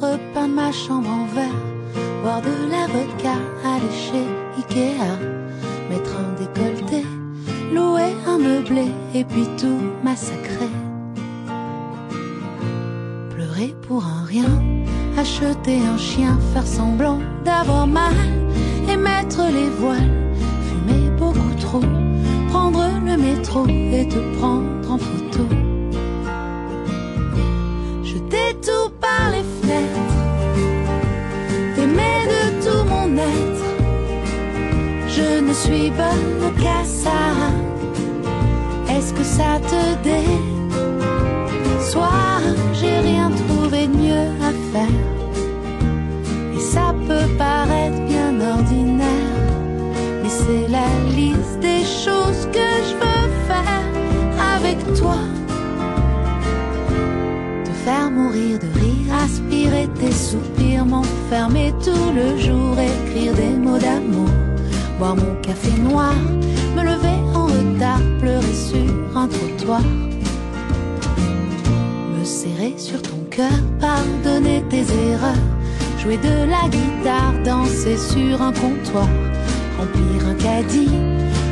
repeindre ma chambre en verre, boire de la vodka, aller chez Ikea, mettre un décolleté, louer un meublé et puis tout massacrer. Pleurer pour un rien, acheter un chien, faire semblant d'avoir mal et mettre les voiles, fumer beaucoup trop, prendre le métro et te prendre en photo. Je ne suis bonne qu'à ça. Est-ce que ça te déçoit? J'ai rien trouvé de mieux à faire. Et ça peut paraître bien ordinaire, mais c'est la liste des choses que je veux faire avec toi. Te faire mourir de rire, aspirer tes soupirs, m'enfermer tout le jour, écrire des mots d'amour, boire mon café noir, me lever en retard, pleurer sur un trottoir. Me serrer sur ton cœur, pardonner tes erreurs, jouer de la guitare, danser sur un comptoir, remplir un caddie,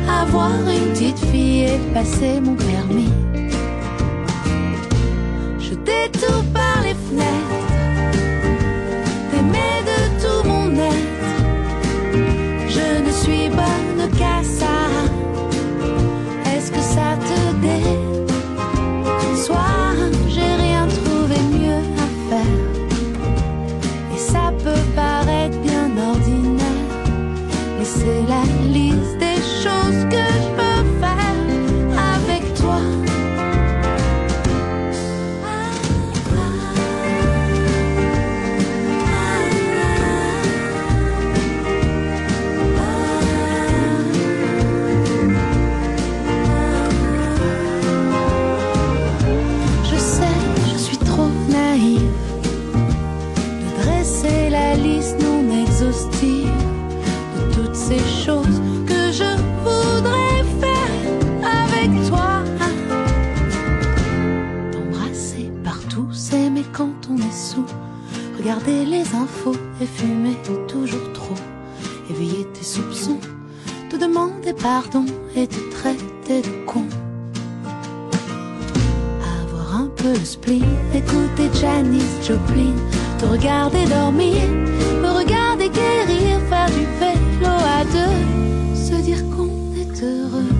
avoir une petite fille et passer mon permis. Mais c'est la liste regarder les infos et fumer toujours trop, éveiller tes soupçons, te demander pardon et te traiter de con. Avoir un peu le spleen, écouter Janis Joplin, te regarder dormir, me regarder guérir, faire du vélo à deux, se dire qu'on est heureux.